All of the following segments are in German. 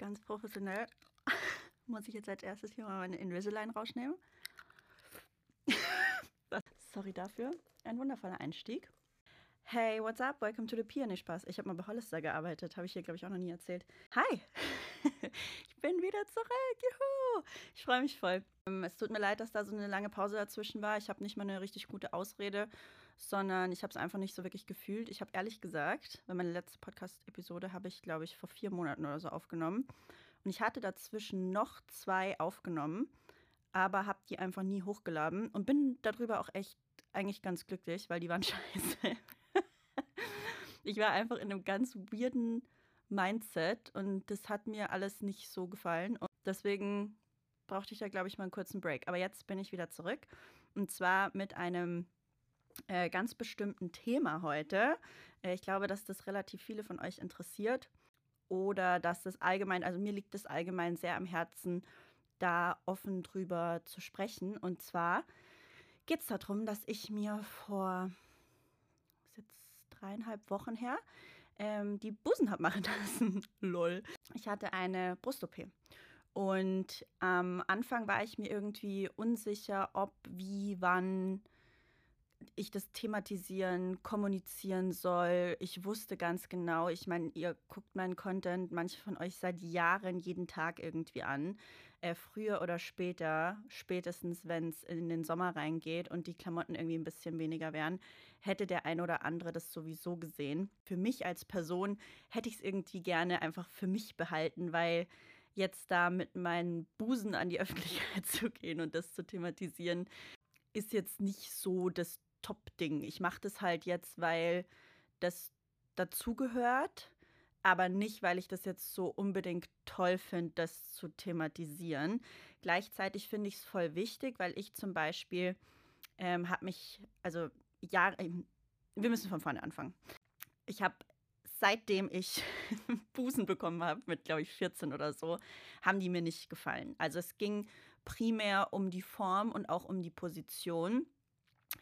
ganz professionell muss ich jetzt als erstes hier mal meine Invisalign rausnehmen. Sorry dafür. Ein wundervoller Einstieg. Hey, what's up? Welcome to the Piano Spaß. Ich habe mal bei Hollister gearbeitet, habe ich hier, glaube ich, auch noch nie erzählt. Hi! ich bin wieder zurück. Juhu! Ich freue mich voll. Ähm, es tut mir leid, dass da so eine lange Pause dazwischen war. Ich habe nicht mal eine richtig gute Ausrede, sondern ich habe es einfach nicht so wirklich gefühlt. Ich habe ehrlich gesagt, weil meine letzte Podcast-Episode habe ich, glaube ich, vor vier Monaten oder so aufgenommen. Und ich hatte dazwischen noch zwei aufgenommen, aber habe die einfach nie hochgeladen und bin darüber auch echt eigentlich ganz glücklich, weil die waren scheiße. ich war einfach in einem ganz weirden Mindset und das hat mir alles nicht so gefallen. Und deswegen brauchte ich da, glaube ich, mal einen kurzen Break. Aber jetzt bin ich wieder zurück und zwar mit einem äh, ganz bestimmten Thema heute. Äh, ich glaube, dass das relativ viele von euch interessiert oder dass das allgemein, also mir liegt es allgemein sehr am Herzen, da offen drüber zu sprechen. Und zwar geht es darum, dass ich mir vor, jetzt dreieinhalb Wochen her, ähm, die Busen habe machen lassen. Lol. Ich hatte eine Brust-OP. Und am Anfang war ich mir irgendwie unsicher, ob, wie, wann ich das thematisieren, kommunizieren soll. Ich wusste ganz genau, ich meine, ihr guckt meinen Content, manche von euch seit Jahren jeden Tag irgendwie an. Äh, früher oder später, spätestens wenn es in den Sommer reingeht und die Klamotten irgendwie ein bisschen weniger wären, hätte der ein oder andere das sowieso gesehen. Für mich als Person hätte ich es irgendwie gerne einfach für mich behalten, weil jetzt da mit meinen Busen an die Öffentlichkeit zu gehen und das zu thematisieren, ist jetzt nicht so das Top-Ding. Ich mache das halt jetzt, weil das dazugehört, aber nicht, weil ich das jetzt so unbedingt toll finde, das zu thematisieren. Gleichzeitig finde ich es voll wichtig, weil ich zum Beispiel ähm, habe mich, also ja, ähm, wir müssen von vorne anfangen. Ich habe seitdem ich Busen bekommen habe, mit glaube ich 14 oder so, haben die mir nicht gefallen. Also es ging primär um die Form und auch um die Position.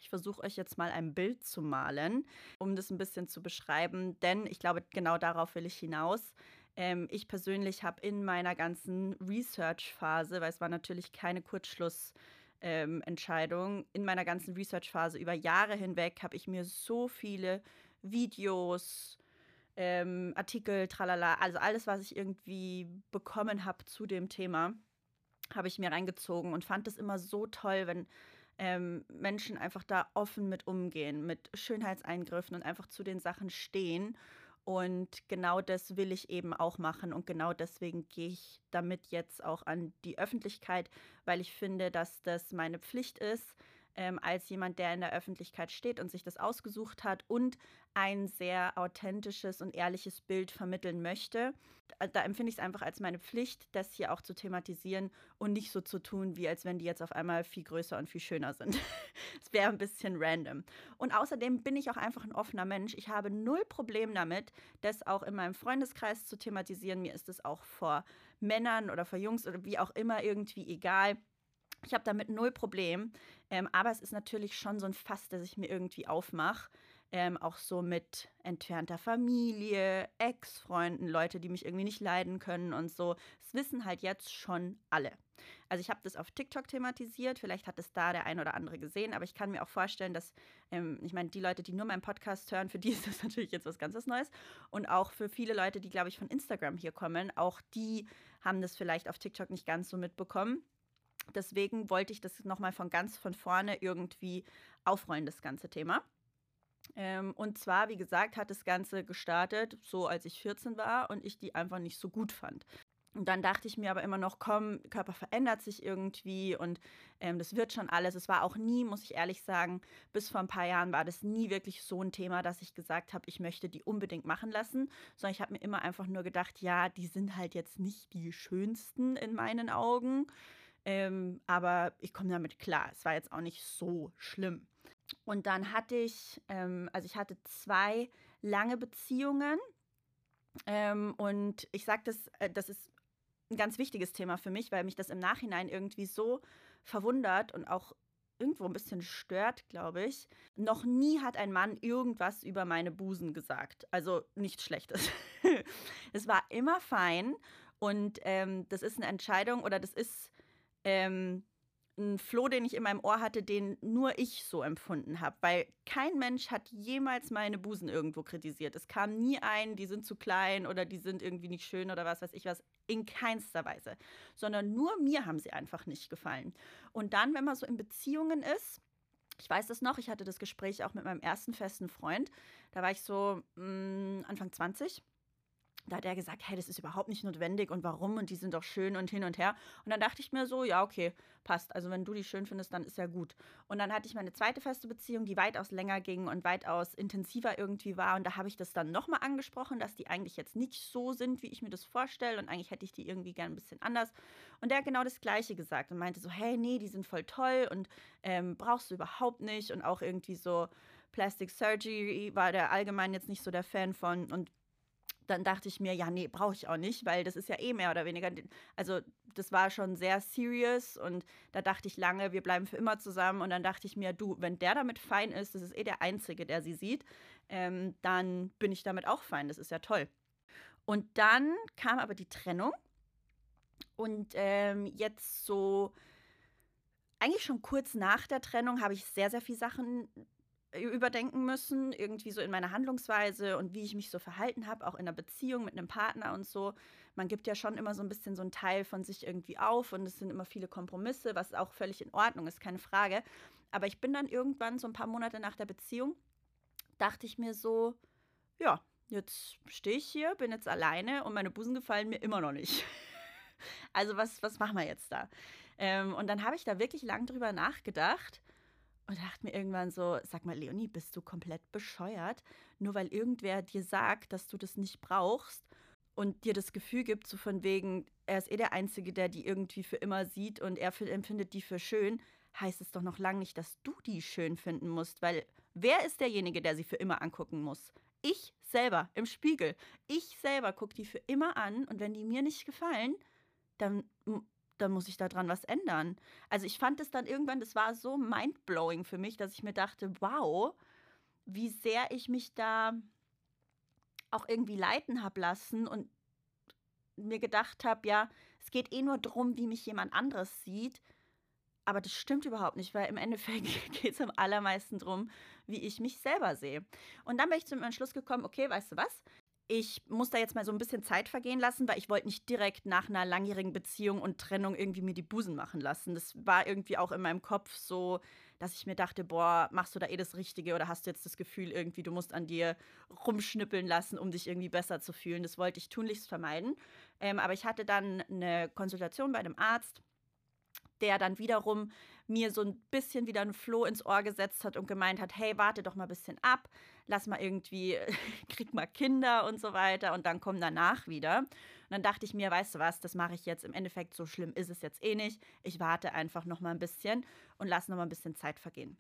Ich versuche euch jetzt mal ein Bild zu malen, um das ein bisschen zu beschreiben, denn ich glaube, genau darauf will ich hinaus. Ähm, ich persönlich habe in meiner ganzen Research-Phase, weil es war natürlich keine Kurzschlussentscheidung, ähm, in meiner ganzen Research-Phase über Jahre hinweg habe ich mir so viele Videos, ähm, Artikel, tralala, also alles, was ich irgendwie bekommen habe zu dem Thema, habe ich mir reingezogen und fand es immer so toll, wenn ähm, Menschen einfach da offen mit umgehen, mit Schönheitseingriffen und einfach zu den Sachen stehen. Und genau das will ich eben auch machen. Und genau deswegen gehe ich damit jetzt auch an die Öffentlichkeit, weil ich finde, dass das meine Pflicht ist, ähm, als jemand, der in der Öffentlichkeit steht und sich das ausgesucht hat und ein sehr authentisches und ehrliches Bild vermitteln möchte. Da, empfinde ich es einfach als meine Pflicht, das hier auch zu thematisieren und nicht so zu tun, wie als wenn die jetzt auf einmal viel größer und viel schöner sind. Es wäre ein bisschen random. Und außerdem bin ich auch einfach ein offener Mensch. Ich habe null Problem damit, das auch in meinem Freundeskreis zu thematisieren. Mir ist es auch vor Männern oder vor Jungs oder wie auch immer irgendwie egal. Ich habe damit null Problem. Ähm, aber es ist natürlich schon so ein Fass, das ich mir irgendwie aufmache. Ähm, auch so mit entfernter Familie, Ex-Freunden, Leute, die mich irgendwie nicht leiden können und so. Das wissen halt jetzt schon alle. Also ich habe das auf TikTok thematisiert, vielleicht hat es da der ein oder andere gesehen, aber ich kann mir auch vorstellen, dass, ähm, ich meine, die Leute, die nur meinen Podcast hören, für die ist das natürlich jetzt was ganz was Neues. Und auch für viele Leute, die, glaube ich, von Instagram hier kommen, auch die haben das vielleicht auf TikTok nicht ganz so mitbekommen. Deswegen wollte ich das nochmal von ganz von vorne irgendwie aufrollen, das ganze Thema. Ähm, und zwar, wie gesagt, hat das Ganze gestartet, so als ich 14 war und ich die einfach nicht so gut fand. Und dann dachte ich mir aber immer noch, komm, Körper verändert sich irgendwie und ähm, das wird schon alles. Es war auch nie, muss ich ehrlich sagen, bis vor ein paar Jahren war das nie wirklich so ein Thema, dass ich gesagt habe, ich möchte die unbedingt machen lassen, sondern ich habe mir immer einfach nur gedacht, ja, die sind halt jetzt nicht die schönsten in meinen Augen. Ähm, aber ich komme damit klar. Es war jetzt auch nicht so schlimm. Und dann hatte ich, ähm, also ich hatte zwei lange Beziehungen. Ähm, und ich sage das, äh, das ist ein ganz wichtiges Thema für mich, weil mich das im Nachhinein irgendwie so verwundert und auch irgendwo ein bisschen stört, glaube ich. Noch nie hat ein Mann irgendwas über meine Busen gesagt. Also nichts Schlechtes. es war immer fein Und ähm, das ist eine Entscheidung oder das ist ähm, ein Floh, den ich in meinem Ohr hatte, den nur ich so empfunden habe. Weil kein Mensch hat jemals meine Busen irgendwo kritisiert. Es kam nie ein, die sind zu klein oder die sind irgendwie nicht schön oder was weiß ich was. In keinster Weise. Sondern nur mir haben sie einfach nicht gefallen. Und dann, wenn man so in Beziehungen ist, ich weiß das noch, ich hatte das Gespräch auch mit meinem ersten festen Freund. Da war ich so mh, mm, Anfang 20 da hat er gesagt, hey, das ist überhaupt nicht notwendig und warum und die sind doch schön und hin und her. Und dann dachte ich mir so, ja, okay, passt. Also wenn du die schön findest, dann ist ja gut. Und dann hatte ich meine zweite feste Beziehung, die weitaus länger ging und weitaus intensiver irgendwie war. Und da habe ich das dann nochmal angesprochen, dass die eigentlich jetzt nicht so sind, wie ich mir das vorstelle. Und eigentlich hätte ich die irgendwie gern ein bisschen anders. Und der hat genau das Gleiche gesagt und meinte so, hey, nee, die sind voll toll und ähm, brauchst du überhaupt nicht. Und auch irgendwie so Plastic Surgery war der allgemein jetzt nicht so der Fan von. Und dann dachte ich mir, ja, nee, brauche ich auch nicht, weil das ist ja eh mehr oder weniger, also das war schon sehr serious und da dachte ich lange, wir bleiben für immer zusammen und dann dachte ich mir, du, wenn der damit fein ist, das ist eh der Einzige, der sie sieht, ähm, dann bin ich damit auch fein, das ist ja toll. Und dann kam aber die Trennung und ähm, jetzt so, eigentlich schon kurz nach der Trennung habe ich sehr, sehr viele Sachen überdenken müssen, irgendwie so in meiner Handlungsweise und wie ich mich so verhalten habe, auch in einer Beziehung mit einem Partner und so. Man gibt ja schon immer so ein bisschen so einen Teil von sich irgendwie auf und es sind immer viele Kompromisse, was auch völlig in Ordnung ist, keine Frage. Aber ich bin dann irgendwann so ein paar Monate nach der Beziehung, dachte ich mir so, ja, jetzt stehe ich hier, bin jetzt alleine und meine Busen gefallen mir immer noch nicht. also was, was machen wir jetzt da? Ähm, und dann habe ich da wirklich lang drüber nachgedacht und dachte mir irgendwann so, sag mal, Leonie, bist du komplett bescheuert? Nur weil irgendwer dir sagt, dass du das nicht brauchst und dir das Gefühl gibt, so von wegen, er ist eh der Einzige, der die irgendwie für immer sieht und er empfindet die für schön, heißt es doch noch lange nicht, dass du die schön finden musst, weil wer ist derjenige, der sie für immer angucken muss? Ich selber im Spiegel. Ich selber gucke die für immer an und wenn die mir nicht gefallen, dann dann muss ich daran was ändern. Also ich fand es dann irgendwann, das war so mindblowing für mich, dass ich mir dachte, wow, wie sehr ich mich da auch irgendwie leiten habe lassen und mir gedacht habe, ja, es geht eh nur darum, wie mich jemand anderes sieht. Aber das stimmt überhaupt nicht, weil im Endeffekt geht es am allermeisten darum, wie ich mich selber sehe. Und dann bin ich zum Entschluss gekommen, okay, weißt du was? Ich muss da jetzt mal so ein bisschen Zeit vergehen lassen, weil ich wollte nicht direkt nach einer langjährigen Beziehung und Trennung irgendwie mir die Busen machen lassen. Das war irgendwie auch in meinem Kopf so, dass ich mir dachte, boah, machst du da eh das Richtige oder hast du jetzt das Gefühl irgendwie, du musst an dir rumschnippeln lassen, um dich irgendwie besser zu fühlen. Das wollte ich tunlichst vermeiden. Ähm, aber ich hatte dann eine Konsultation bei einem Arzt, der dann wiederum mir so ein bisschen wieder ein Floh ins Ohr gesetzt hat und gemeint hat, hey, warte doch mal ein bisschen ab, lass mal irgendwie, krieg mal Kinder und so weiter und dann komm danach wieder. Und dann dachte ich mir, weißt du was, das mache ich jetzt im Endeffekt, so schlimm ist es jetzt eh nicht. Ich warte einfach noch mal ein bisschen und lass noch mal ein bisschen Zeit vergehen.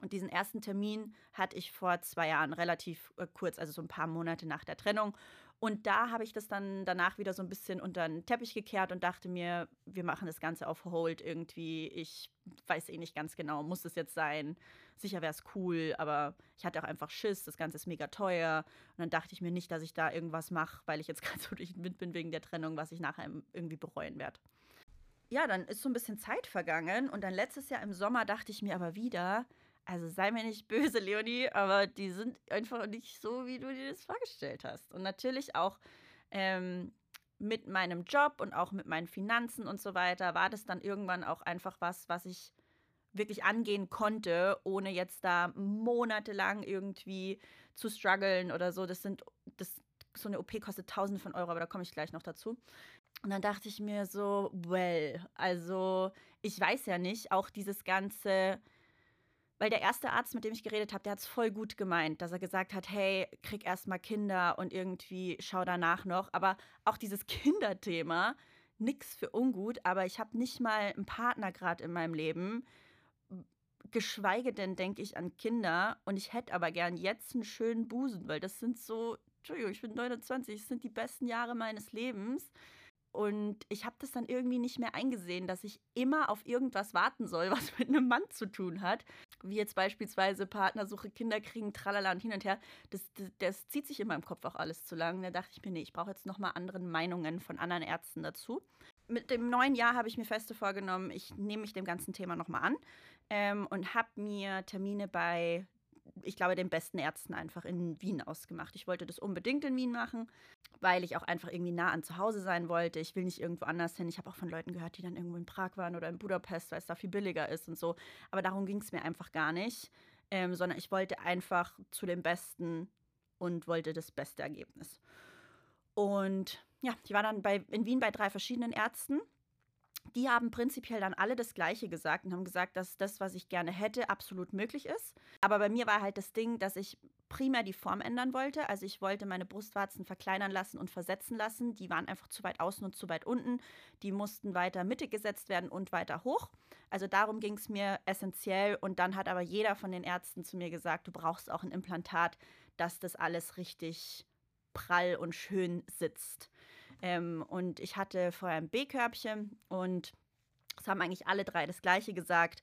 Und diesen ersten Termin hatte ich vor zwei Jahren, relativ äh, kurz, also so ein paar Monate nach der Trennung. Und da habe ich das dann danach wieder so ein bisschen unter den Teppich gekehrt und dachte mir, wir machen das Ganze auf Hold irgendwie. Ich weiß eh nicht ganz genau, muss es jetzt sein? Sicher wäre es cool, aber ich hatte auch einfach Schiss, das Ganze ist mega teuer. Und dann dachte ich mir nicht, dass ich da irgendwas mache, weil ich jetzt gerade so durch den Wind bin wegen der Trennung, was ich nachher irgendwie bereuen werde. Ja, dann ist so ein bisschen Zeit vergangen und dann letztes Jahr im Sommer dachte ich mir aber wieder, also sei mir nicht böse, Leonie, aber die sind einfach nicht so, wie du dir das vorgestellt hast. Und natürlich auch ähm, mit meinem Job und auch mit meinen Finanzen und so weiter war das dann irgendwann auch einfach was, was ich wirklich angehen konnte, ohne jetzt da monatelang irgendwie zu strugglen oder so. Das sind, das, so eine OP kostet Tausende von Euro, aber da komme ich gleich noch dazu. Und dann dachte ich mir so, well, also ich weiß ja nicht, auch dieses ganze weil der erste Arzt, mit dem ich geredet habe, der hat es voll gut gemeint, dass er gesagt hat, hey, krieg erst mal Kinder und irgendwie schau danach noch. Aber auch dieses Kinderthema, nix für ungut, aber ich habe nicht mal einen Partner gerade in meinem Leben. Geschweige denn denke ich an Kinder und ich hätte aber gern jetzt einen schönen Busen, weil das sind so, Entschuldigung, ich bin 29, das sind die besten Jahre meines Lebens. Und ich habe das dann irgendwie nicht mehr eingesehen, dass ich immer auf irgendwas warten soll, was mit einem Mann zu tun hat. Wie jetzt beispielsweise Partnersuche, Kinder kriegen, tralala und hin und her. Das, das, das zieht sich in meinem Kopf auch alles zu lang. Da dachte ich mir, nee, ich brauche jetzt nochmal andere Meinungen von anderen Ärzten dazu. Mit dem neuen Jahr habe ich mir feste vorgenommen, ich nehme mich dem ganzen Thema nochmal an ähm, und habe mir Termine bei ich glaube, den besten Ärzten einfach in Wien ausgemacht. Ich wollte das unbedingt in Wien machen, weil ich auch einfach irgendwie nah an zu Hause sein wollte. Ich will nicht irgendwo anders hin. Ich habe auch von Leuten gehört, die dann irgendwo in Prag waren oder in Budapest, weil es da viel billiger ist und so. Aber darum ging es mir einfach gar nicht, ähm, sondern ich wollte einfach zu den Besten und wollte das beste Ergebnis. Und ja, ich war dann bei, in Wien bei drei verschiedenen Ärzten die haben prinzipiell dann alle das Gleiche gesagt und haben gesagt, dass das, was ich gerne hätte, absolut möglich ist. Aber bei mir war halt das Ding, dass ich primär die Form ändern wollte. Also ich wollte meine Brustwarzen verkleinern lassen und versetzen lassen. Die waren einfach zu weit außen und zu weit unten. Die mussten weiter mittig gesetzt werden und weiter hoch. Also darum ging es mir essentiell. Und dann hat aber jeder von den Ärzten zu mir gesagt, du brauchst auch ein Implantat, dass das alles richtig prall und schön sitzt. Ähm, und ich hatte vorher ein B-Körbchen und es haben eigentlich alle drei das Gleiche gesagt.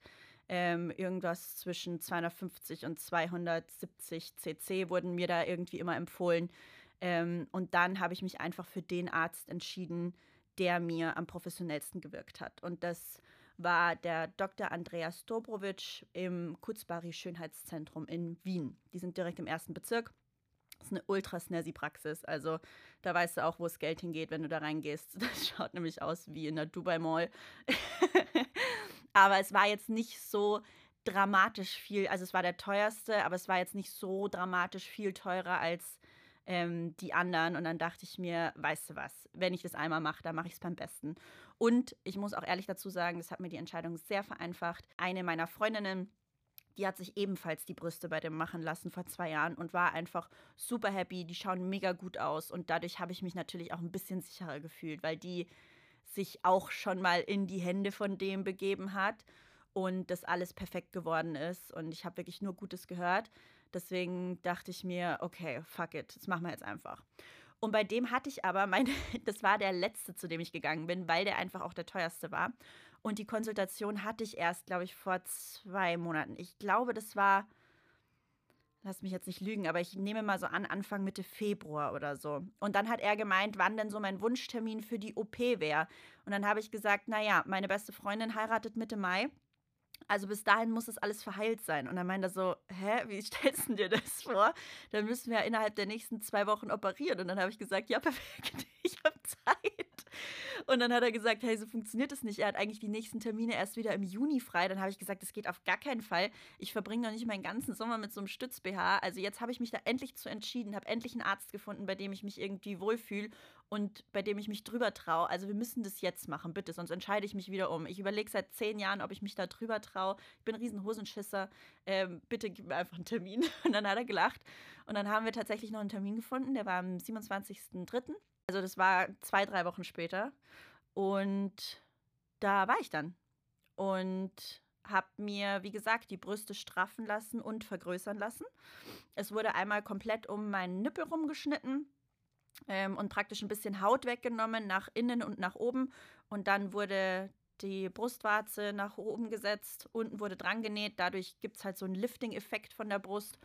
Ähm, irgendwas zwischen 250 und 270 cc wurden mir da irgendwie immer empfohlen. Ähm, und dann habe ich mich einfach für den Arzt entschieden, der mir am professionellsten gewirkt hat. Und das war der Dr. Andreas Dobrovic im Kutzbari Schönheitszentrum in Wien. Die sind direkt im ersten Bezirk. Ist eine ultra snazzy Praxis. Also da weißt du auch, wo das Geld hingeht, wenn du da reingehst. Das schaut nämlich aus wie in der Dubai Mall. aber es war jetzt nicht so dramatisch viel. Also es war der teuerste, aber es war jetzt nicht so dramatisch viel teurer als ähm, die anderen. Und dann dachte ich mir, weißt du was, wenn ich das einmal mache, dann mache ich es beim besten. Und ich muss auch ehrlich dazu sagen, das hat mir die Entscheidung sehr vereinfacht. Eine meiner Freundinnen die hat sich ebenfalls die Brüste bei dem machen lassen vor zwei Jahren und war einfach super happy. Die schauen mega gut aus und dadurch habe ich mich natürlich auch ein bisschen sicherer gefühlt, weil die sich auch schon mal in die Hände von dem begeben hat und das alles perfekt geworden ist und ich habe wirklich nur Gutes gehört. Deswegen dachte ich mir, okay, fuck it, das machen wir jetzt einfach. Und bei dem hatte ich aber meine, das war der letzte, zu dem ich gegangen bin, weil der einfach auch der teuerste war. Und die Konsultation hatte ich erst, glaube ich, vor zwei Monaten. Ich glaube, das war, lass mich jetzt nicht lügen, aber ich nehme mal so an, Anfang Mitte Februar oder so. Und dann hat er gemeint, wann denn so mein Wunschtermin für die OP wäre. Und dann habe ich gesagt, naja, meine beste Freundin heiratet Mitte Mai. Also bis dahin muss das alles verheilt sein. Und dann meint er so, hä, wie stellst du dir das vor? Dann müssen wir ja innerhalb der nächsten zwei Wochen operieren. Und dann habe ich gesagt, ja, perfekt, ich habe. Und dann hat er gesagt, hey, so funktioniert das nicht. Er hat eigentlich die nächsten Termine erst wieder im Juni frei. Dann habe ich gesagt, das geht auf gar keinen Fall. Ich verbringe noch nicht meinen ganzen Sommer mit so einem Stütz-BH. Also jetzt habe ich mich da endlich zu entschieden, habe endlich einen Arzt gefunden, bei dem ich mich irgendwie wohlfühle und bei dem ich mich drüber traue. Also wir müssen das jetzt machen, bitte, sonst entscheide ich mich wieder um. Ich überlege seit zehn Jahren, ob ich mich da drüber traue. Ich bin ein riesen. Ähm, bitte gib mir einfach einen Termin. Und dann hat er gelacht. Und dann haben wir tatsächlich noch einen Termin gefunden. Der war am 27.03. Also das war zwei, drei Wochen später. Und da war ich dann. Und habe mir, wie gesagt, die Brüste straffen lassen und vergrößern lassen. Es wurde einmal komplett um meinen Nippel rumgeschnitten ähm, und praktisch ein bisschen Haut weggenommen, nach innen und nach oben. Und dann wurde die Brustwarze nach oben gesetzt, unten wurde dran genäht. Dadurch gibt es halt so einen Lifting-Effekt von der Brust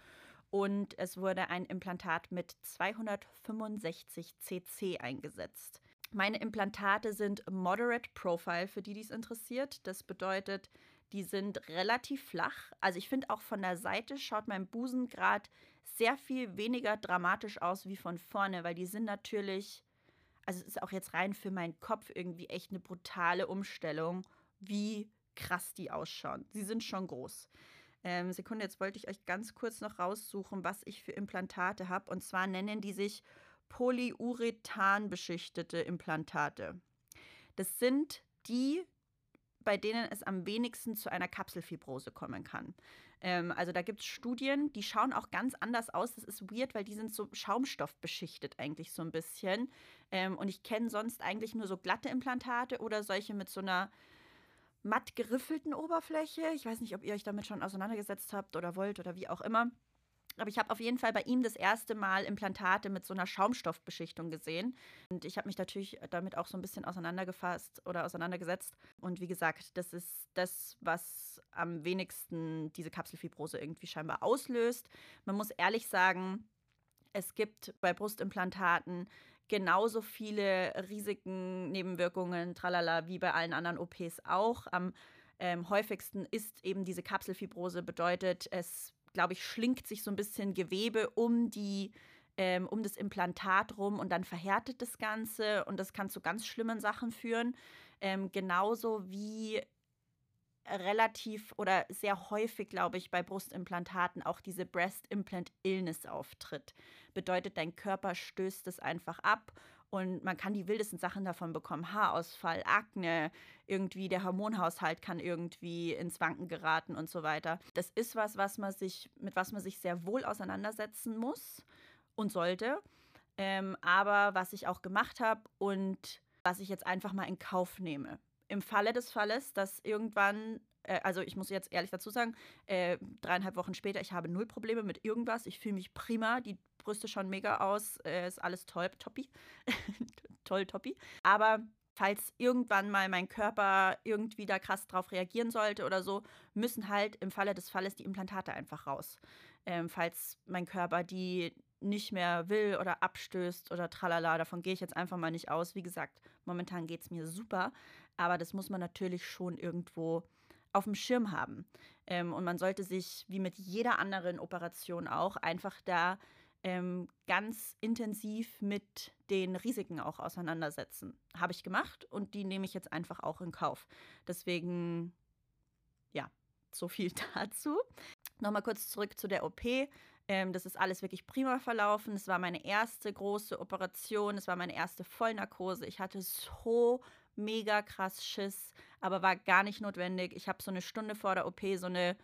und es wurde ein Implantat mit 265 cc eingesetzt. Meine Implantate sind Moderate Profile, für die dies interessiert. Das bedeutet, die sind relativ flach. Also ich finde auch von der Seite schaut mein Busen gerade sehr viel weniger dramatisch aus wie von vorne, weil die sind natürlich, also es ist auch jetzt rein für meinen Kopf irgendwie echt eine brutale Umstellung, wie krass die ausschauen. Sie sind schon groß. Ähm, Sekunde, jetzt wollte ich euch ganz kurz noch raussuchen, was ich für Implantate habe. Und zwar nennen die sich Polyurethan beschichtete Implantate. Das sind die, bei denen es am wenigsten zu einer Kapselfibrose kommen kann. Ähm, also da gibt es Studien, die schauen auch ganz anders aus. Das ist weird, weil die sind so schaumstoffbeschichtet eigentlich so ein bisschen. Ähm, und ich kenne sonst eigentlich nur so glatte Implantate oder solche mit so einer matt geriffelten Oberfläche. Ich weiß nicht, ob ihr euch damit schon auseinandergesetzt habt oder wollt oder wie auch immer. Aber ich habe auf jeden Fall bei ihm das erste Mal Implantate mit so einer Schaumstoffbeschichtung gesehen. Und ich habe mich natürlich damit auch so ein bisschen auseinandergefasst oder auseinandergesetzt. Und wie gesagt, das ist das, was am wenigsten diese Kapselfibrose irgendwie scheinbar auslöst. Man muss ehrlich sagen, es gibt bei Brustimplantaten genauso viele Risiken, Nebenwirkungen, tralala, wie bei allen anderen OPs auch. Am ähm, häufigsten ist eben diese Kapselfibrose, bedeutet, es glaube ich, schlingt sich so ein bisschen Gewebe um die ähm, um das Implantat rum und dann verhärtet das Ganze und das kann zu ganz schlimmen Sachen führen. Ähm, genauso wie relativ oder sehr häufig, glaube ich, bei Brustimplantaten auch diese Breast Implant Illness auftritt. Bedeutet, dein Körper stößt es einfach ab und man kann die wildesten Sachen davon bekommen. Haarausfall, Akne, irgendwie der Hormonhaushalt kann irgendwie ins Wanken geraten und so weiter. Das ist was, was man sich, mit was man sich sehr wohl auseinandersetzen muss und sollte. Ähm, aber was ich auch gemacht habe und was ich jetzt einfach mal in Kauf nehme. Im Falle des Falles, dass irgendwann äh, also ich muss jetzt ehrlich dazu sagen, äh, dreieinhalb Wochen später, ich habe null Probleme mit irgendwas. Ich fühle mich prima. Die Brüste schauen mega aus. Äh, ist alles toll, toppi. toll, toppi. Aber falls irgendwann mal mein Körper irgendwie da krass drauf reagieren sollte oder so, müssen halt im Falle des Falles die Implantate einfach raus. Ähm, falls mein Körper die nicht mehr will oder abstößt oder tralala, davon gehe ich jetzt einfach mal nicht aus. Wie gesagt, momentan geht es mir super, aber das muss man natürlich schon irgendwo auf dem Schirm haben. Ähm, und man sollte sich, wie mit jeder anderen Operation auch, einfach da ähm, ganz intensiv mit den Risiken auch auseinandersetzen. Habe ich gemacht und die nehme ich jetzt einfach auch in Kauf. Deswegen, ja, so viel dazu. Nochmal kurz zurück zu der OP. Ähm, das ist alles wirklich prima verlaufen. Es war meine erste große Operation. Es war meine erste Vollnarkose. Ich hatte so mega krass Schiss, aber war gar nicht notwendig. Ich habe so eine Stunde vor der OP so eine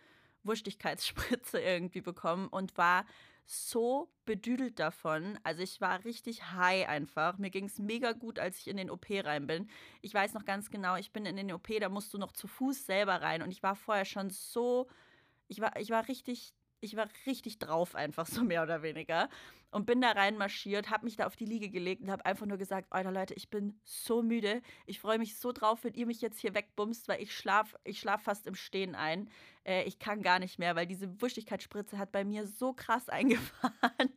Wurstigkeitsspritze irgendwie bekommen und war so bedüdelt davon. Also ich war richtig high einfach. Mir ging es mega gut, als ich in den OP rein bin. Ich weiß noch ganz genau, ich bin in den OP, da musst du noch zu Fuß selber rein. Und ich war vorher schon so, ich war, ich war richtig ich war richtig drauf, einfach so mehr oder weniger. Und bin da reinmarschiert, habe mich da auf die Liege gelegt und habe einfach nur gesagt: Alter Leute, ich bin so müde. Ich freue mich so drauf, wenn ihr mich jetzt hier wegbumst, weil ich schlafe ich schlaf fast im Stehen ein. Äh, ich kann gar nicht mehr, weil diese Wuschigkeitsspritze hat bei mir so krass eingefahren.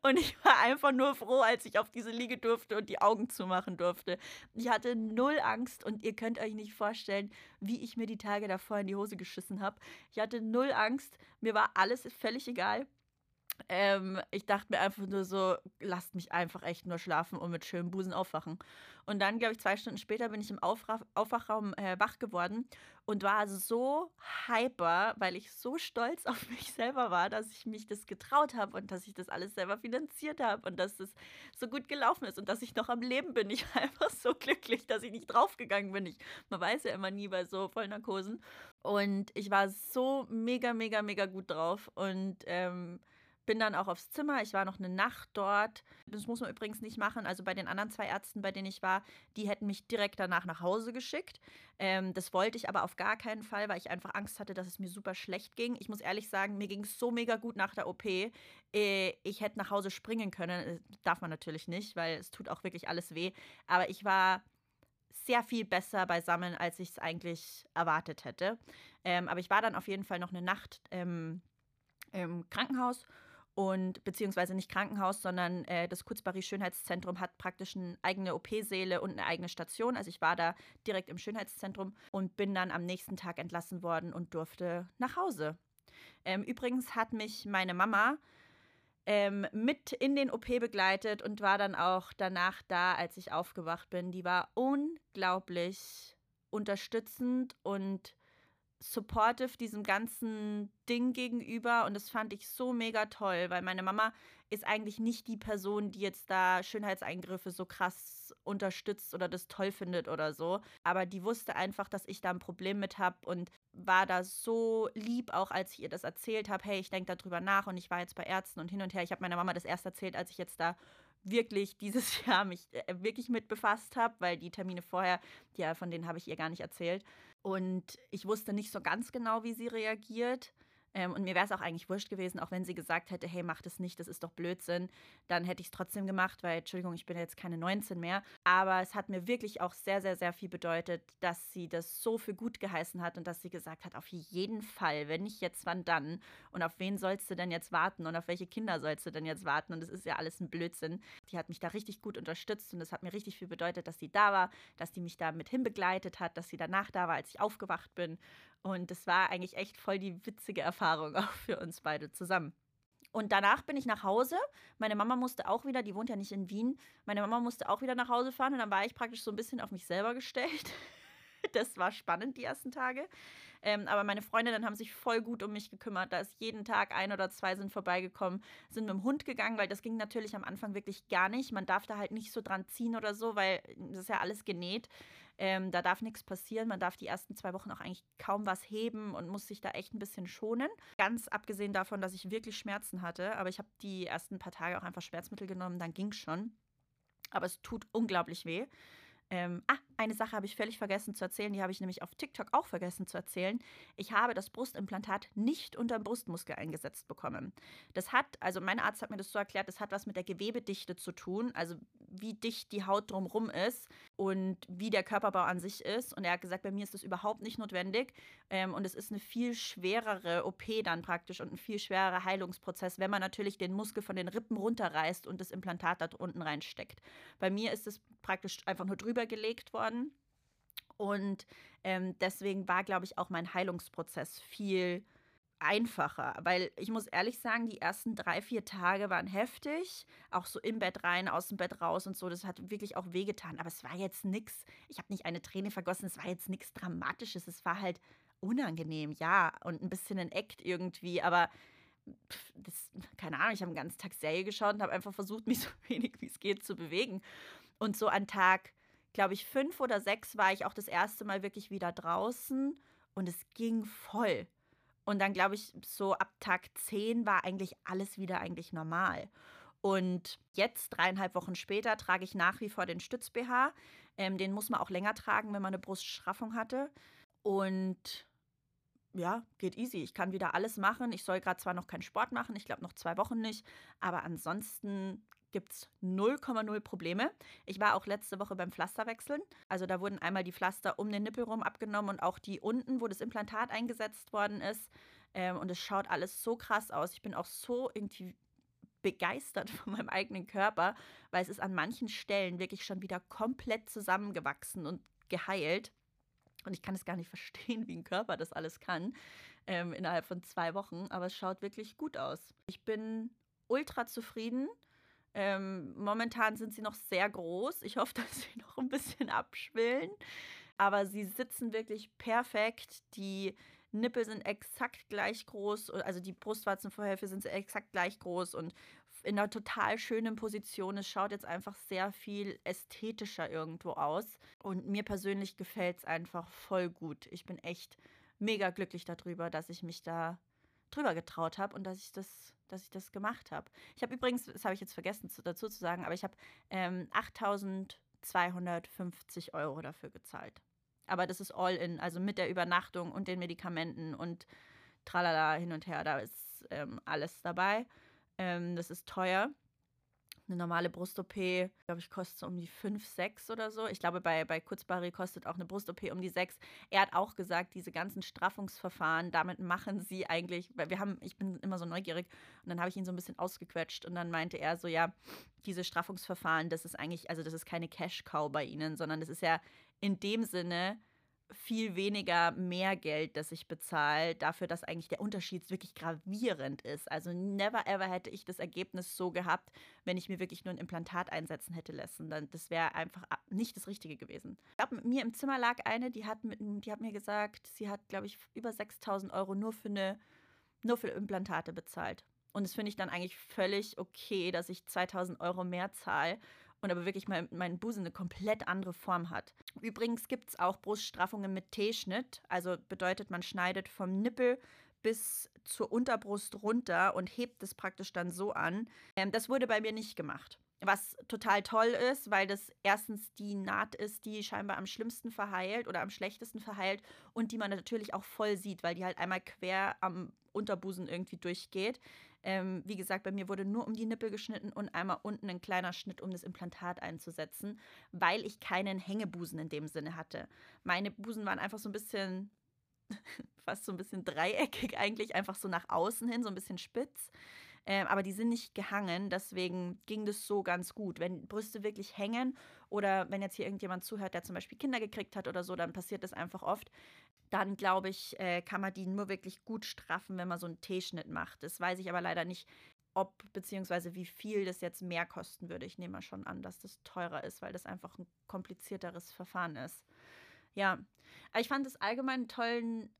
und ich war einfach nur froh, als ich auf diese Liege durfte und die Augen zumachen durfte. Ich hatte null Angst und ihr könnt euch nicht vorstellen, wie ich mir die Tage davor in die Hose geschissen habe. Ich hatte null Angst. Mir war alles völlig egal. Ähm, ich dachte mir einfach nur so, lasst mich einfach echt nur schlafen und mit schönem Busen aufwachen. Und dann, glaube ich, zwei Stunden später bin ich im Aufra Aufwachraum äh, wach geworden und war so hyper, weil ich so stolz auf mich selber war, dass ich mich das getraut habe und dass ich das alles selber finanziert habe und dass es so gut gelaufen ist und dass ich noch am Leben bin. Ich war einfach so glücklich, dass ich nicht draufgegangen bin. Ich, man weiß ja immer nie bei so Vollnarkosen. Und ich war so mega, mega, mega gut drauf und ähm, bin dann auch aufs Zimmer. Ich war noch eine Nacht dort. Das muss man übrigens nicht machen. Also bei den anderen zwei Ärzten, bei denen ich war, die hätten mich direkt danach nach Hause geschickt. Ähm, das wollte ich aber auf gar keinen Fall, weil ich einfach Angst hatte, dass es mir super schlecht ging. Ich muss ehrlich sagen, mir ging es so mega gut nach der OP. Äh, ich hätte nach Hause springen können. Äh, darf man natürlich nicht, weil es tut auch wirklich alles weh. Aber ich war sehr viel besser beisammen, als ich es eigentlich erwartet hätte. Ähm, aber ich war dann auf jeden Fall noch eine Nacht ähm, im Krankenhaus und beziehungsweise nicht Krankenhaus, sondern äh, das Kurzbari Schönheitszentrum hat praktisch eine eigene OP-Säle und eine eigene Station. Also ich war da direkt im Schönheitszentrum und bin dann am nächsten Tag entlassen worden und durfte nach Hause. Ähm, übrigens hat mich meine Mama ähm, mit in den OP begleitet und war dann auch danach da, als ich aufgewacht bin. Die war unglaublich unterstützend und supportive diesem ganzen Ding gegenüber und das fand ich so mega toll, weil meine Mama ist eigentlich nicht die Person, die jetzt da Schönheitseingriffe so krass unterstützt oder das toll findet oder so, aber die wusste einfach, dass ich da ein Problem mit habe und war da so lieb, auch als ich ihr das erzählt habe, hey, ich denke darüber nach und ich war jetzt bei Ärzten und hin und her. Ich habe meiner Mama das erst erzählt, als ich jetzt da wirklich dieses Jahr mich äh, wirklich mit befasst habe, weil die Termine vorher, ja, von denen habe ich ihr gar nicht erzählt. Und ich wusste nicht so ganz genau, wie sie reagiert. Ähm, und mir wäre es auch eigentlich wurscht gewesen, auch wenn sie gesagt hätte, hey, mach das nicht, das ist doch Blödsinn. Dann hätte ich es trotzdem gemacht, weil, Entschuldigung, ich bin jetzt keine 19 mehr. Aber es hat mir wirklich auch sehr, sehr, sehr viel bedeutet, dass sie das so für gut geheißen hat und dass sie gesagt hat, auf jeden Fall, wenn nicht jetzt, wann dann? Und auf wen sollst du denn jetzt warten? Und auf welche Kinder sollst du denn jetzt warten? Und das ist ja alles ein Blödsinn. Die hat mich da richtig gut unterstützt und es hat mir richtig viel bedeutet, dass sie da war, dass die mich da mit hinbegleitet hat, dass sie danach da war, als ich aufgewacht bin. Und das war eigentlich echt voll die witzige Erfahrung auch für uns beide zusammen. Und danach bin ich nach Hause. Meine Mama musste auch wieder, die wohnt ja nicht in Wien, meine Mama musste auch wieder nach Hause fahren und dann war ich praktisch so ein bisschen auf mich selber gestellt. Das war spannend die ersten Tage. Ähm, aber meine Freundinnen haben sich voll gut um mich gekümmert. Da ist jeden Tag ein oder zwei sind vorbeigekommen, sind mit dem Hund gegangen, weil das ging natürlich am Anfang wirklich gar nicht. Man darf da halt nicht so dran ziehen oder so, weil das ist ja alles genäht. Ähm, da darf nichts passieren. Man darf die ersten zwei Wochen auch eigentlich kaum was heben und muss sich da echt ein bisschen schonen. Ganz abgesehen davon, dass ich wirklich Schmerzen hatte. Aber ich habe die ersten paar Tage auch einfach Schmerzmittel genommen, dann ging es schon. Aber es tut unglaublich weh. Ähm, ah, eine Sache habe ich völlig vergessen zu erzählen, die habe ich nämlich auf TikTok auch vergessen zu erzählen. Ich habe das Brustimplantat nicht unter dem Brustmuskel eingesetzt bekommen. Das hat, also mein Arzt hat mir das so erklärt, das hat was mit der Gewebedichte zu tun, also wie dicht die Haut drumherum ist und wie der Körperbau an sich ist. Und er hat gesagt, bei mir ist das überhaupt nicht notwendig. Ähm, und es ist eine viel schwerere OP dann praktisch und ein viel schwererer Heilungsprozess, wenn man natürlich den Muskel von den Rippen runterreißt und das Implantat da unten reinsteckt. Bei mir ist es praktisch einfach nur drüber gelegt worden. Und ähm, deswegen war, glaube ich, auch mein Heilungsprozess viel einfacher, weil ich muss ehrlich sagen, die ersten drei, vier Tage waren heftig. Auch so im Bett rein, aus dem Bett raus und so. Das hat wirklich auch wehgetan. Aber es war jetzt nichts, ich habe nicht eine Träne vergossen, es war jetzt nichts Dramatisches. Es war halt unangenehm, ja, und ein bisschen ein Act irgendwie, aber das, keine Ahnung, ich habe einen ganzen Tag Serie geschaut und habe einfach versucht, mich so wenig wie es geht zu bewegen. Und so an Tag, glaube ich, fünf oder sechs war ich auch das erste Mal wirklich wieder draußen und es ging voll. Und dann, glaube ich, so ab Tag zehn war eigentlich alles wieder eigentlich normal. Und jetzt, dreieinhalb Wochen später, trage ich nach wie vor den Stütz-BH. Ähm, den muss man auch länger tragen, wenn man eine Bruststraffung hatte. Und ja, geht easy. Ich kann wieder alles machen. Ich soll gerade zwar noch keinen Sport machen, ich glaube noch zwei Wochen nicht, aber ansonsten gibt es 0,0 Probleme. Ich war auch letzte Woche beim Pflasterwechseln. Also da wurden einmal die Pflaster um den Nippel rum abgenommen und auch die unten, wo das Implantat eingesetzt worden ist. Ähm, und es schaut alles so krass aus. Ich bin auch so irgendwie begeistert von meinem eigenen Körper, weil es ist an manchen Stellen wirklich schon wieder komplett zusammengewachsen und geheilt. Und ich kann es gar nicht verstehen, wie ein Körper das alles kann ähm, innerhalb von zwei Wochen. Aber es schaut wirklich gut aus. Ich bin ultra zufrieden. Ähm, momentan sind sie noch sehr groß. Ich hoffe, dass sie noch ein bisschen abschwillen. Aber sie sitzen wirklich perfekt. Die Nippel sind exakt gleich groß. Also die Brustwarzenvorhälfte sind exakt gleich groß und in einer total schönen Position. Es schaut jetzt einfach sehr viel ästhetischer irgendwo aus. Und mir persönlich gefällt es einfach voll gut. Ich bin echt mega glücklich darüber, dass ich mich da drüber getraut habe und dass ich das dass ich das gemacht habe. Ich habe übrigens, das habe ich jetzt vergessen zu, dazu zu sagen, aber ich habe ähm, 8.250 Euro dafür gezahlt. Aber das ist all in, also mit der Übernachtung und den Medikamenten und tralala hin und her, da ist ähm, alles dabei. Ähm, das ist teuer. Eine normale Brust-OP, glaube ich, kostet so um die 5, 6 oder so. Ich glaube, bei, bei Kurzbari kostet auch eine Brust-OP um die 6. Er hat auch gesagt, diese ganzen Straffungsverfahren, damit machen sie eigentlich, weil wir haben, ich bin immer so neugierig und dann habe ich ihn so ein bisschen ausgequetscht und dann meinte er so, ja, diese Straffungsverfahren, das ist eigentlich, also das ist keine Cash-Cow bei ihnen, sondern das ist ja in dem Sinne, viel weniger mehr Geld, das ich bezahle, dafür, dass eigentlich der Unterschied wirklich gravierend ist. Also never ever hätte ich das Ergebnis so gehabt, wenn ich mir wirklich nur ein Implantat einsetzen hätte lassen. Dann, das wäre einfach nicht das Richtige gewesen. Ich glaube, mir im Zimmer lag eine, die hat, mit, die hat mir gesagt, sie hat, glaube ich, über 6000 Euro nur für, eine, nur für Implantate bezahlt. Und das finde ich dann eigentlich völlig okay, dass ich 2000 Euro mehr zahle und aber wirklich mein, mein Busen eine komplett andere Form hat. Übrigens gibt es auch Bruststraffungen mit T-Schnitt, also bedeutet, man schneidet vom Nippel bis zur Unterbrust runter und hebt es praktisch dann so an. Ähm, das wurde bei mir nicht gemacht. was total toll ist, weil das erstens die Naht ist, die scheinbar am schlimmsten verheilt oder am schlechtesten verheilt und die man natürlich auch voll sieht, weil die halt einmal quer am Unterbusen irgendwie durchgeht. Ähm, wie gesagt, bei mir wurde nur um die Nippel geschnitten und einmal unten ein kleiner Schnitt, um das Implantat einzusetzen, weil ich keinen Hängebusen in dem Sinne hatte. Meine Busen waren einfach so ein bisschen, fast so ein bisschen dreieckig eigentlich, einfach so nach außen hin, so ein bisschen spitz. Ähm, aber die sind nicht gehangen, deswegen ging das so ganz gut. Wenn Brüste wirklich hängen oder wenn jetzt hier irgendjemand zuhört, der zum Beispiel Kinder gekriegt hat oder so, dann passiert das einfach oft. Dann glaube ich, äh, kann man die nur wirklich gut straffen, wenn man so einen T-Schnitt macht. Das weiß ich aber leider nicht, ob bzw. wie viel das jetzt mehr kosten würde. Ich nehme mal schon an, dass das teurer ist, weil das einfach ein komplizierteres Verfahren ist. Ja, ich fand es allgemein einen tollen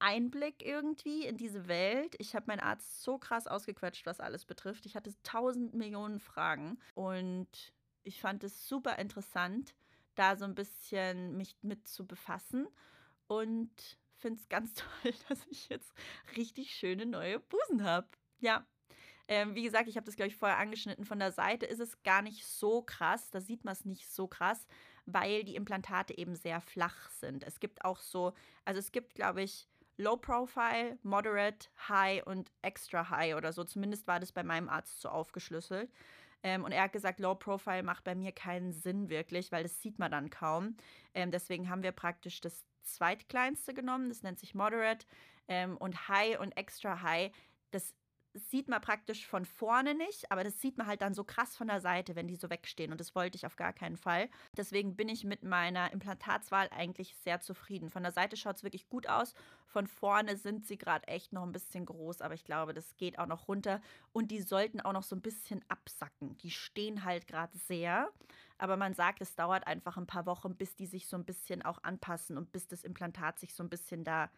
Einblick irgendwie in diese Welt. Ich habe meinen Arzt so krass ausgequetscht, was alles betrifft. Ich hatte tausend Millionen Fragen und ich fand es super interessant, da so ein bisschen mich mit zu befassen und finde es ganz toll, dass ich jetzt richtig schöne neue Busen habe. Ja. Ähm, wie gesagt, ich habe das, glaube ich, vorher angeschnitten. Von der Seite ist es gar nicht so krass. Da sieht man es nicht so krass, weil die Implantate eben sehr flach sind. Es gibt auch so, also es gibt, glaube ich, Low Profile, Moderate, High und Extra High oder so. Zumindest war das bei meinem Arzt so aufgeschlüsselt. Ähm, und er hat gesagt, Low Profile macht bei mir keinen Sinn wirklich, weil das sieht man dann kaum. Ähm, deswegen haben wir praktisch das zweitkleinste genommen. Das nennt sich Moderate. Ähm, und High und Extra High, das sieht man praktisch von vorne nicht, aber das sieht man halt dann so krass von der Seite, wenn die so wegstehen. Und das wollte ich auf gar keinen Fall. Deswegen bin ich mit meiner Implantatswahl eigentlich sehr zufrieden. Von der Seite schaut es wirklich gut aus. Von vorne sind sie gerade echt noch ein bisschen groß, aber ich glaube, das geht auch noch runter. Und die sollten auch noch so ein bisschen absacken. Die stehen halt gerade sehr. Aber man sagt, es dauert einfach ein paar Wochen, bis die sich so ein bisschen auch anpassen und bis das Implantat sich so ein bisschen da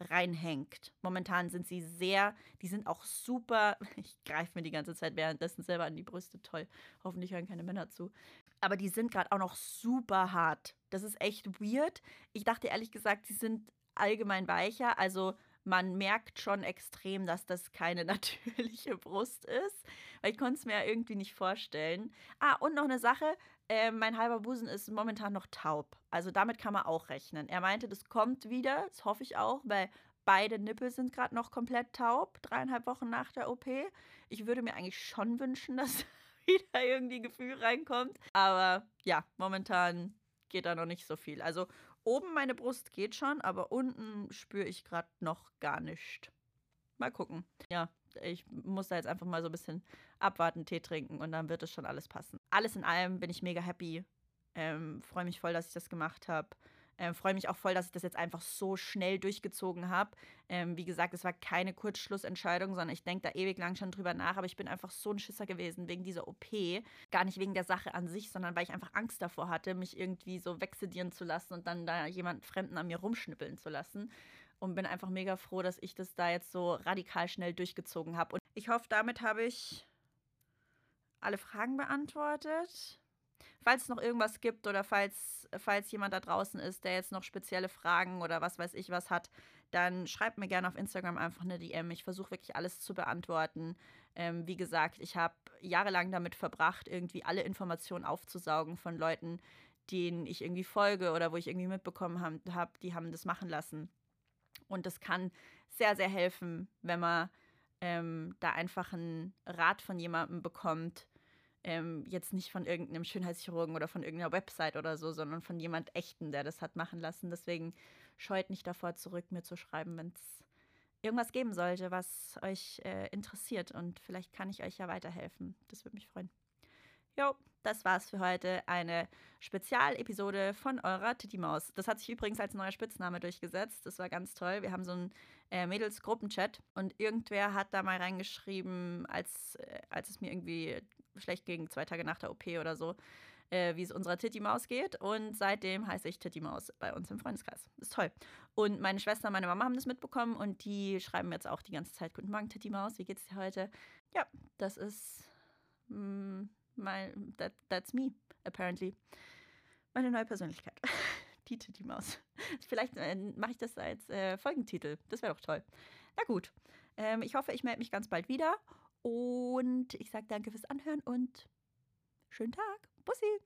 reinhängt. Momentan sind sie sehr, die sind auch super, ich greife mir die ganze Zeit währenddessen selber an die Brüste, toll. Hoffentlich hören keine Männer zu. Aber die sind gerade auch noch super hart. Das ist echt weird. Ich dachte ehrlich gesagt, sie sind allgemein weicher, also man merkt schon extrem, dass das keine natürliche Brust ist. Weil ich konnte es mir ja irgendwie nicht vorstellen. Ah, und noch eine Sache. Äh, mein halber Busen ist momentan noch taub. Also damit kann man auch rechnen. Er meinte, das kommt wieder. Das hoffe ich auch, weil beide Nippel sind gerade noch komplett taub. Dreieinhalb Wochen nach der OP. Ich würde mir eigentlich schon wünschen, dass wieder irgendwie Gefühl reinkommt. Aber ja, momentan geht da noch nicht so viel. Also Oben meine Brust geht schon, aber unten spüre ich gerade noch gar nicht. Mal gucken. Ja, ich muss da jetzt einfach mal so ein bisschen abwarten, Tee trinken und dann wird es schon alles passen. Alles in allem bin ich mega happy. Ähm, Freue mich voll, dass ich das gemacht habe. Ähm, Freue mich auch voll, dass ich das jetzt einfach so schnell durchgezogen habe. Ähm, wie gesagt, es war keine Kurzschlussentscheidung, sondern ich denke da ewig lang schon drüber nach. Aber ich bin einfach so ein Schisser gewesen wegen dieser OP. Gar nicht wegen der Sache an sich, sondern weil ich einfach Angst davor hatte, mich irgendwie so wegsedieren zu lassen und dann da jemand Fremden an mir rumschnippeln zu lassen. Und bin einfach mega froh, dass ich das da jetzt so radikal schnell durchgezogen habe. Und ich hoffe, damit habe ich alle Fragen beantwortet. Falls es noch irgendwas gibt oder falls, falls jemand da draußen ist, der jetzt noch spezielle Fragen oder was weiß ich was hat, dann schreibt mir gerne auf Instagram einfach eine DM. Ich versuche wirklich alles zu beantworten. Ähm, wie gesagt, ich habe jahrelang damit verbracht, irgendwie alle Informationen aufzusaugen von Leuten, denen ich irgendwie folge oder wo ich irgendwie mitbekommen habe, hab, die haben das machen lassen. Und das kann sehr, sehr helfen, wenn man ähm, da einfach einen Rat von jemandem bekommt, ähm, jetzt nicht von irgendeinem Schönheitschirurgen oder von irgendeiner Website oder so, sondern von jemand Echten, der das hat machen lassen. Deswegen scheut nicht davor zurück, mir zu schreiben, wenn es irgendwas geben sollte, was euch äh, interessiert. Und vielleicht kann ich euch ja weiterhelfen. Das würde mich freuen. Jo, das war's für heute. Eine Spezialepisode von eurer Titty Maus. Das hat sich übrigens als neuer Spitzname durchgesetzt. Das war ganz toll. Wir haben so einen äh, Mädels-Gruppenchat und irgendwer hat da mal reingeschrieben, als, äh, als es mir irgendwie schlecht ging, zwei Tage nach der OP oder so, äh, wie es unserer Titty Maus geht. Und seitdem heiße ich Titty Maus bei uns im Freundeskreis. ist toll. Und meine Schwester und meine Mama haben das mitbekommen und die schreiben jetzt auch die ganze Zeit: Guten Morgen, Titty Maus, wie geht's dir heute? Ja, das ist. Mm, mein, that, that's me, apparently. Meine neue Persönlichkeit. Die Titty Maus. Vielleicht äh, mache ich das als äh, Folgentitel. Das wäre doch toll. Na gut. Ähm, ich hoffe, ich melde mich ganz bald wieder. Und ich sage danke fürs Anhören und schönen Tag. Bussi.